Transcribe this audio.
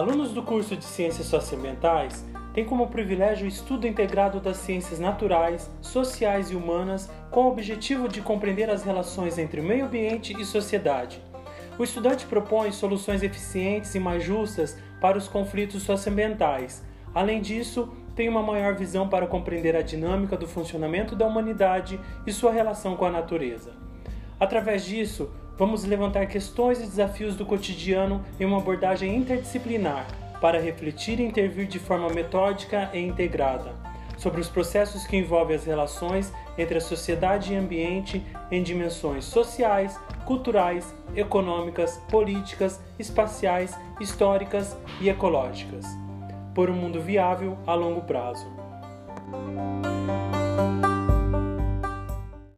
Alunos do curso de Ciências Socioambientais têm como privilégio o estudo integrado das ciências naturais, sociais e humanas com o objetivo de compreender as relações entre meio ambiente e sociedade. O estudante propõe soluções eficientes e mais justas para os conflitos socioambientais. Além disso, tem uma maior visão para compreender a dinâmica do funcionamento da humanidade e sua relação com a natureza. Através disso, vamos levantar questões e desafios do cotidiano em uma abordagem interdisciplinar para refletir e intervir de forma metódica e integrada sobre os processos que envolvem as relações entre a sociedade e ambiente em dimensões sociais, culturais, econômicas, políticas, espaciais, históricas e ecológicas por um mundo viável a longo prazo.